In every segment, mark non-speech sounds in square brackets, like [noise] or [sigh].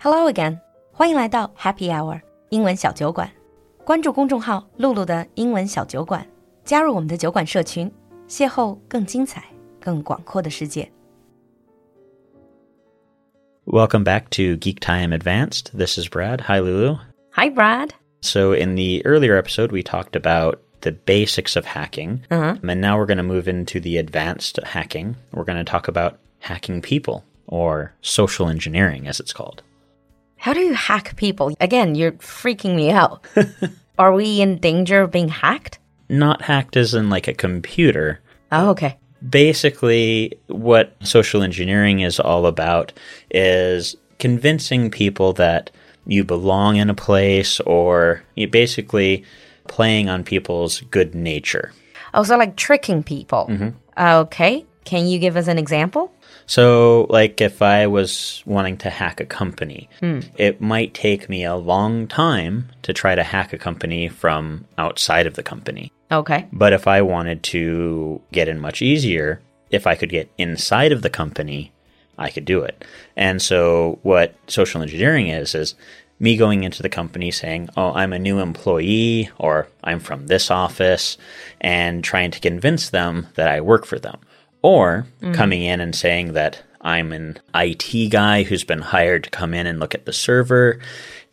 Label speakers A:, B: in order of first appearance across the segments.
A: Hello again，欢迎来到 Happy Hour 英文小酒馆。关注公众号“露露的英文小酒馆”，加入我们的酒馆社群，邂逅更精彩、更广阔的世界。
B: Welcome back to Geek Time Advanced. This is Brad. Hi, Lulu.
A: Hi, Brad.
B: So, in the earlier episode, we talked about the basics of hacking.
A: Uh-huh.
B: And now we're going to move into the advanced hacking. We're going to talk about hacking people, or social engineering, as it's called.
A: How do you hack people? Again, you're freaking me out. [laughs] Are we in danger of being hacked?
B: Not hacked as in like a computer.
A: Oh, okay.
B: Basically, what social engineering is all about is convincing people that you belong in a place or you basically playing on people's good nature.
A: Oh, so like tricking people. Mm-hmm. Okay. Can you give us an example?
B: So, like if I was wanting to hack a company, hmm. it might take me a long time to try to hack a company from outside of the company.
A: Okay.
B: But if I wanted to get in much easier, if I could get inside of the company, I could do it. And so what social engineering is is me going into the company saying, "Oh, I'm a new employee or I'm from this office," and trying to convince them that I work for them. Or mm. coming in and saying that I'm an IT guy who's been hired to come in and look at the server.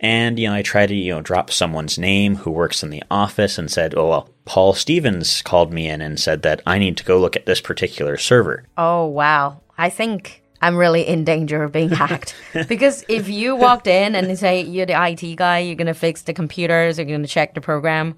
B: And, you know, I try to, you know, drop someone's name who works in the office and said, oh, well, Paul Stevens called me in and said that I need to go look at this particular server.
A: Oh, wow. I think I'm really in danger of being hacked. [laughs] because if you walked in and say you're the IT guy, you're going to fix the computers, you're going to check the program.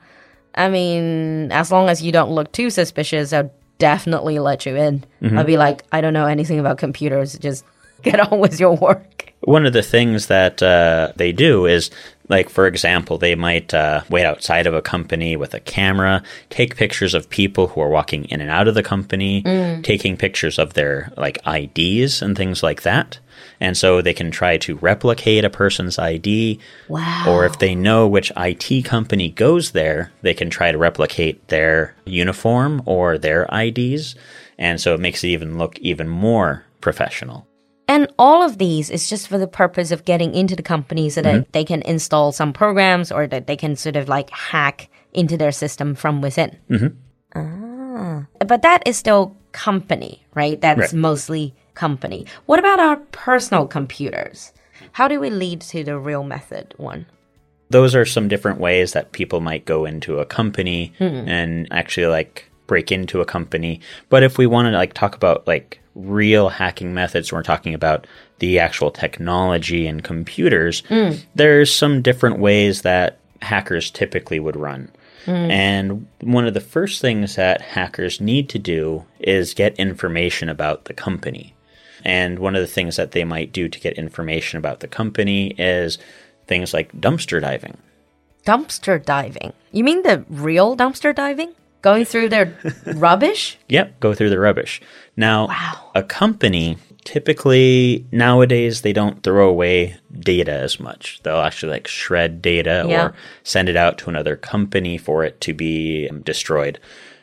A: I mean, as long as you don't look too suspicious, I'll definitely let you in. I'll be like, I don't know anything about computers. Just [laughs] get on with your work.
B: One of the things that uh, they do is, like, for example, they might uh, wait outside of a company with a camera, take pictures of people who are walking in and out of the company, taking pictures of their, like, IDs and things like that. And so they can try to replicate a person's ID.
A: Wow.
B: Or if they know which IT company goes there, they can try to replicate their uniform or their IDs. And so it makes it even look even more professional.
A: And all of these is just for the purpose of getting into the company so that they can install some programs or that they can sort of like hack into their system from within. Ah. But that is still company, right? That's
B: Right.
A: mostly company. What about our personal computers? How do we lead to the real method one?
B: those are some different ways that people might go into a company hmm. and actually like break into a company. But if we want to like talk about like real hacking methods, we're talking about the actual technology and computers, hmm. there's some different ways that hackers typically would run. Hmm. And one of the first things that hackers need to do is get information about the company. And one of the things that they might do to get information about the company is things like dumpster diving.
A: Dumpster diving. You mean the real dumpster diving? Going through their [laughs] rubbish?
B: Yep, go through the rubbish. Now,
A: Wow.
B: a company typically nowadays they don't throw away data as much. They'll actually like shred data
A: Yeah.
B: or send it out to another company for it to be destroyed.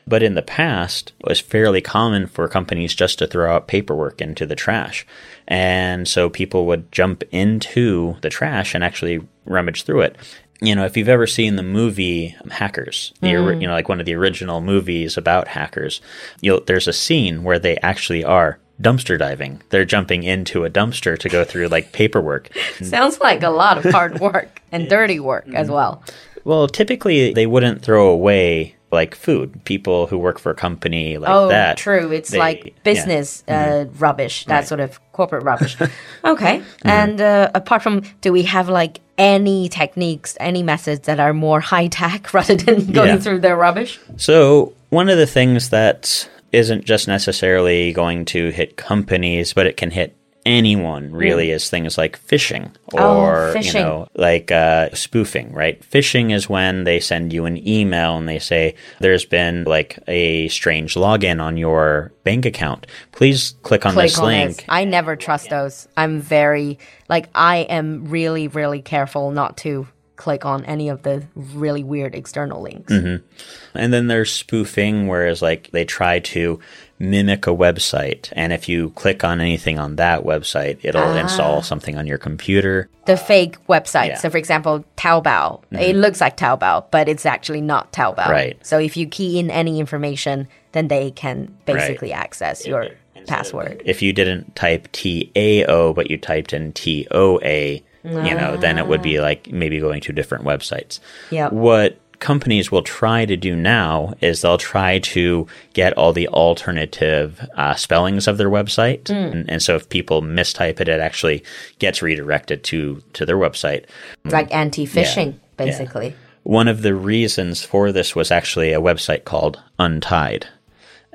B: But in the past, it was fairly common for companies just to throw out paperwork into the trash. And so people would jump into the trash and actually rummage through it. You know, if you've ever seen the movie Hackers, the ori- mm. you know, like one of the original movies about hackers, you'll, there's a scene where they actually are dumpster diving. They're jumping into a dumpster to go through like paperwork. [laughs]
A: Sounds like a lot of hard work and [laughs] dirty work as mm-hmm. well.
B: Well, typically they wouldn't throw away like food. People who work for a company like
A: Oh,
B: that.
A: true. It's
B: they-
A: like
B: yeah. Mm-hmm.
A: business uh, rubbish, that
B: Right.
A: sort of corporate rubbish. [laughs] [laughs] okay.
B: Mm-hmm.
A: And uh, apart from, do we have like any techniques, any methods that are more [laughs] high tech rather than going
B: Yeah.
A: through their rubbish?
B: So, one of the things that isn't just necessarily going to hit companies, but it can hit anyone really is things like phishing
A: Mm. Oh,
B: or
A: phishing.
B: you know like uh, spoofing right phishing is when they send you an email and they say there's been like a strange login on your bank account please click on
A: Click
B: this
A: on
B: link
A: this. I never trust those. I'm very, like, I am really, really careful not to click on any of the really weird external links.
B: And then there's spoofing, whereas like they try to mimic a website, and if you click on anything on that website, it'll install something on your computer.
A: The fake website.
B: Yeah. Mm-hmm.
A: So, for example, Taobao, it looks like Taobao, but it's actually not Taobao.
B: Right.
A: So, if you key in any information, then they can basically access your password.
B: If you didn't type T A O, but you typed in T O A, you know, then it would be like maybe going to different websites.
A: Yep.
B: What companies will try to do now is they'll try to get all the alternative uh, spellings of their website, and, and so if people mistype it, it actually gets redirected to to their website.
A: Like anti phishing,
B: Mm. Yeah.
A: basically.
B: One of the reasons for this was actually a website called Untied.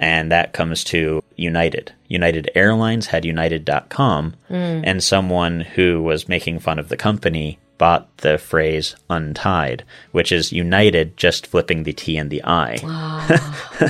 B: And that comes to United. United Airlines had United.com, mm. and someone who was making fun of the company bought the phrase untied, which is United just flipping the T and the I.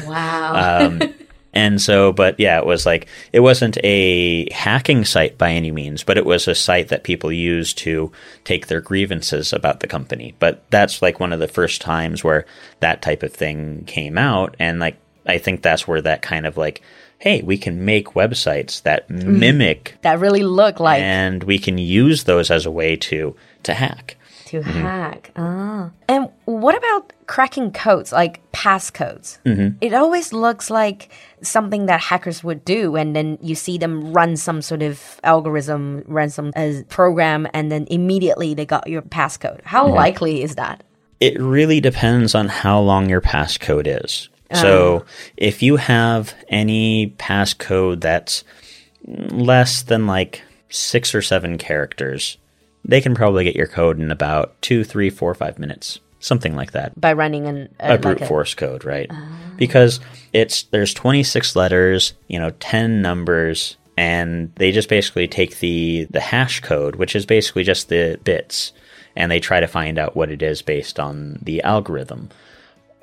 A: Wow. [laughs]
B: Um, and so, but yeah, it was like, it wasn't a hacking site by any means, but it was a site that people used to take their grievances about the company. But that's like one of the first times where that type of thing came out. And like, I think that's where that kind of like, hey, we can make websites that mimic
A: that really look like
B: and we can use those as a way to, to hack.
A: to hack. Ah. And what about cracking codes, like passcodes? Mm-hmm. It always looks like something that hackers would do, and then you see them run some sort of algorithm, run some uh, program, and then immediately they got your passcode. How likely is that?
B: It really depends on how long your passcode is. So if you have any passcode that's less than like six or seven characters, they can probably get your code in about two, three, four, five minutes, something like that.
A: By running an, uh,
B: A
A: like
B: brute force code, right? Because it's there's 26 letters, you know, 10 numbers, and they just basically take the the hash code, which is basically just the bits, and they try to find out what it is based on the algorithm.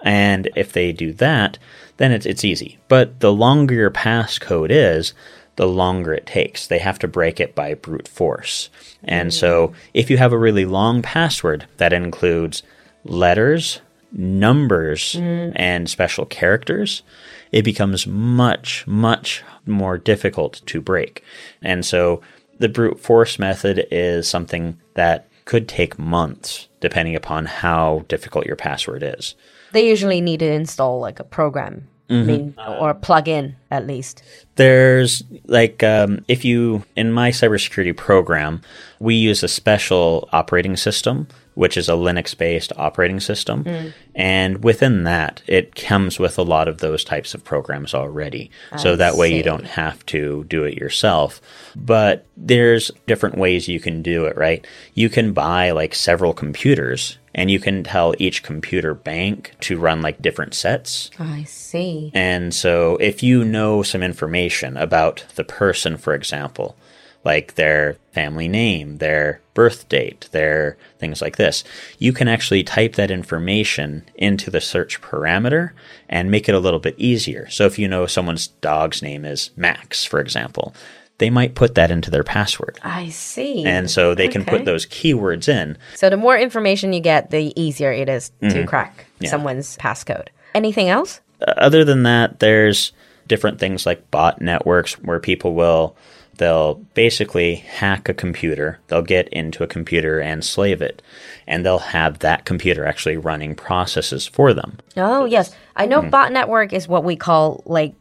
B: And if they do that, then it's it's easy. But the longer your passcode is, the longer it takes. They have to break it by brute force. And mm. so if you have a really long password that includes letters, numbers, mm. and special characters, it becomes much, much more difficult to break. And so the brute force method is something that could take months, depending upon how difficult your password is.
A: They usually need to install like a program, I mean, or a plug-in at least.
B: There's like um, if you in my cybersecurity program, we use a special operating system, which is a Linux-based operating system, mm. and within that, it comes with a lot of those types of programs already. so
A: I
B: that way, you don't have to do it yourself. But there's different ways you can do it. Right? You can buy like several computers. And you can tell each computer bank to run like different sets.
A: I see.
B: And so, if you know some information about the person, for example, like their family name, their birth date, their things like this, you can actually type that information into the search parameter and make it a little bit easier. So, if you know someone's dog's name is Max, for example, they might put that into their password.
A: I see.
B: And so they can put those keywords in.
A: So the more information you get, the easier it is to crack
B: Mm-hmm. Yeah.
A: someone's passcode. Anything else?
B: other than that, there's different things like bot networks where people will they'll basically hack a computer. They'll get into a computer and slave it, and they'll have that computer actually running processes for them.
A: Oh, yes. I know
B: Mm-hmm.
A: bot network is what we call like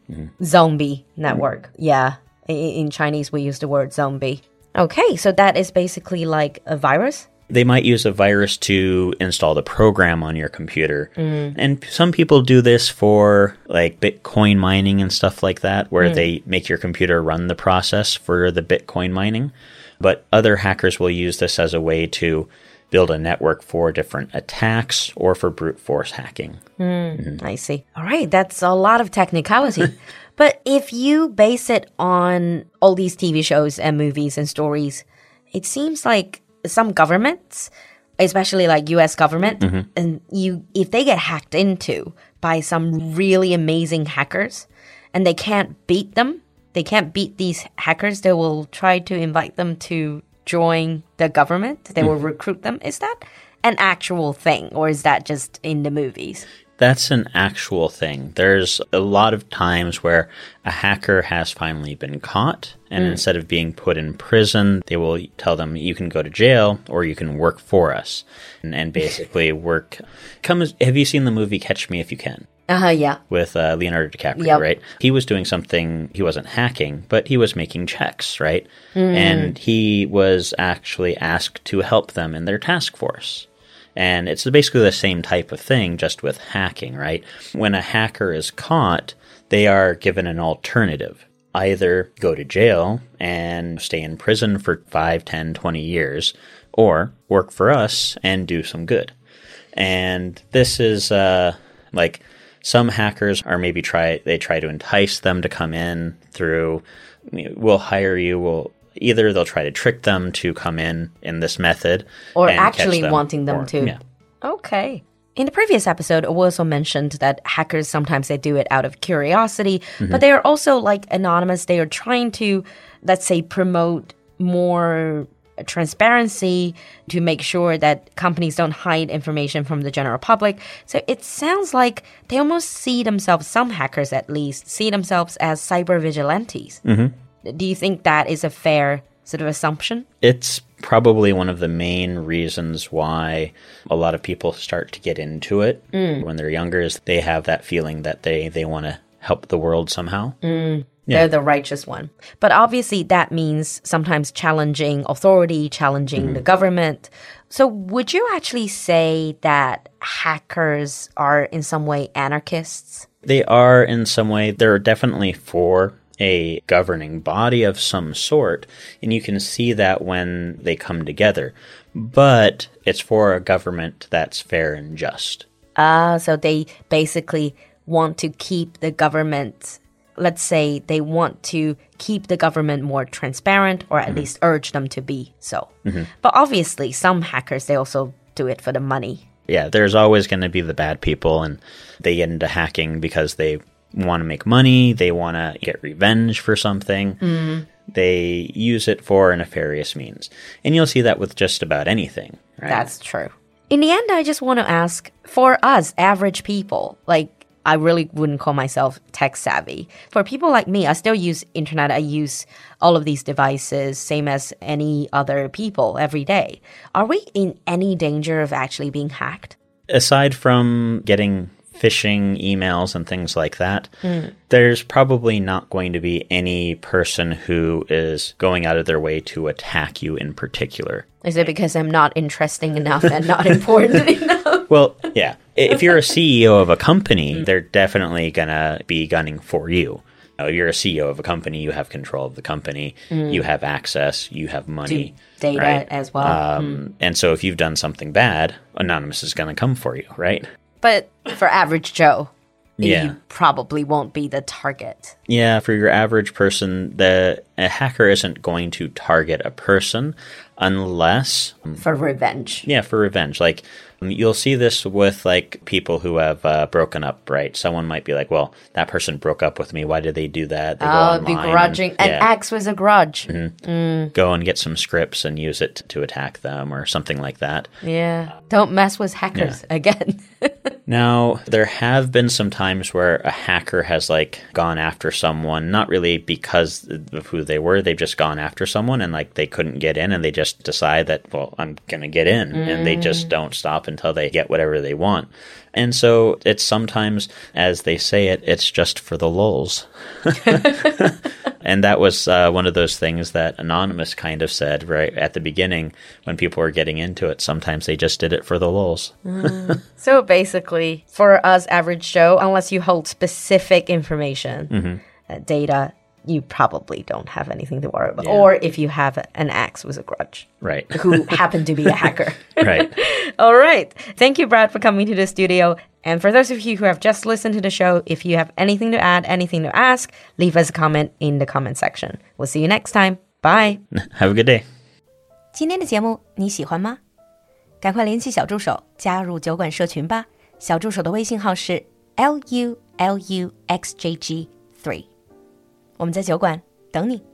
A: zombie network. Yeah. In Chinese, we use the word zombie. Okay, so that is basically like a virus?
B: They might use a virus to install the program on your computer. Mm. And some people do this for like Bitcoin mining and stuff like that, where mm. they make your computer run the process for the Bitcoin mining. But other hackers will use this as a way to build a network for different attacks or for brute force hacking. Mm. Mm-hmm.
A: I see. All right, that's a lot of technicality. [laughs] but if you base it on all these TV shows and movies and stories, it seems like some governments, especially like US government, mm-hmm. and you if they get hacked into by some really amazing hackers and they can't beat them, they can't beat these hackers, they will try to invite them to join the government. They mm. will recruit them. Is that an actual thing, or is that just in the movies?
B: That's an actual thing. There's a lot of times where a hacker has finally been caught, and instead of being put in prison, they will tell them you can go to jail or you can work for us, and, and basically [laughs] work. Come, have you seen the movie Catch Me If You Can?
A: Uh huh. Yeah.
B: with uh, Leonardo DiCaprio,
A: Yep.
B: right? He was doing something, he wasn't hacking, but he was making checks, right? And he was actually asked to help them in their task force. And it's basically the same type of thing, just with hacking, right? When a hacker is caught, they are given an alternative. Either go to jail and stay in prison for 5, 10, 20 years, or work for us and do some good. And this is uh, like some hackers are maybe try they try to entice them to come in through we'll hire you we'll either they'll try to trick them to come in in this method
A: Or actually wanting them
B: or-
A: to.
B: yeah
A: Okay. In the previous episode, we also mentioned that hackers sometimes they do it out of curiosity, but mm-hmm. they are also like anonymous. They are trying to, let's say, promote more transparency to make sure that companies don't hide information from the general public. So it sounds like they almost see themselves, some hackers at least, see themselves as cyber vigilantes. Mm-hmm. Do you think that is a fair sort of assumption?
B: it's probably one of the main reasons why a lot of people start to get into it mm. when they're younger is they have that feeling that they they want to help the world somehow mm.
A: They're the righteous one. But obviously, that means sometimes challenging authority, challenging mm-hmm. the government. So, would you actually say that hackers are in some way anarchists?
B: They are in some way, they're definitely for a governing body of some sort, and you can see that when they come together. But it's for a government that's fair and just.
A: Ah, so they basically want to keep the government, let's say they want to keep the government more transparent or at least urge them to be so. But obviously, some hackers, they also do it for the money.
B: Yeah, there's always going to be the bad people, and they get into hacking because they want to make money, they want to get revenge for something. Mm-hmm. They use it for nefarious means. And you'll see that with just about anything, right?
A: That's true. In the end, I just want to ask for us, average people, like, I really wouldn't call myself tech savvy. For people like me, I still use internet. I use all of these devices, same as any other people every day. Are we in any danger of actually being hacked?
B: aside from getting phishing emails and things like that, there's probably not going to be any person who is going out of their way to attack you in particular.
A: Is it because I'm not interesting enough and not important [laughs] enough?
B: Well, yeah. If you're a CEO of a company, they're definitely going to be gunning for you. Uh, You're a CEO of a company, you have control of the company, you have access, you have money.
A: Data
B: right?
A: as well.
B: Um, And so if you've done something bad, Anonymous is going to come for you, right?
A: But for average Joe,
B: Yeah.
A: you probably won't be the target.
B: Yeah, for your average person, the a hacker isn't going to target a person unless
A: For revenge.
B: yeah, for revenge. Like um, you'll see this with like people who have uh, broken up, right? Someone might be like, "Well, that person broke up with me. Why did they do that?" They
A: Oh,
B: and-
A: begrudging. And,
B: yeah,
A: was a grudge.
B: go and get some scripts and use it to attack them or something like that.
A: Yeah. Don't mess with hackers again. [laughs]
B: Now, there have been some times where a hacker has like gone after someone, not really because of who they were, they've just gone after someone and like they couldn't get in and they just decide that, well, I'm going to get in. And they just mm. don't stop until they get whatever they want. And so it's sometimes, as they say it, it's just for the lulz. [laughs] [laughs] and that was uh, one of those things that Anonymous kind of said right at the beginning when people were getting into it. Sometimes they just did it for the lulz.
A: so basically, for us, average Joe, unless you hold specific information, uh, data, you probably don't have anything to worry about. Or if you have an ex with a grudge
B: Right. [laughs]
A: who happened to be a hacker. [laughs]
B: right. [laughs]
A: All right. Thank you, Brad, for coming to the studio. And for those of you who have just listened to the show, if you have anything to add, anything to ask, leave us a comment in the comment section. We'll see you next time. Bye.
B: Have a good day.
A: 今天的节目你喜欢吗？赶快联系小助手加入酒馆社群吧。小助手的微信号是 l u l u x j g three， 我们在酒馆等你。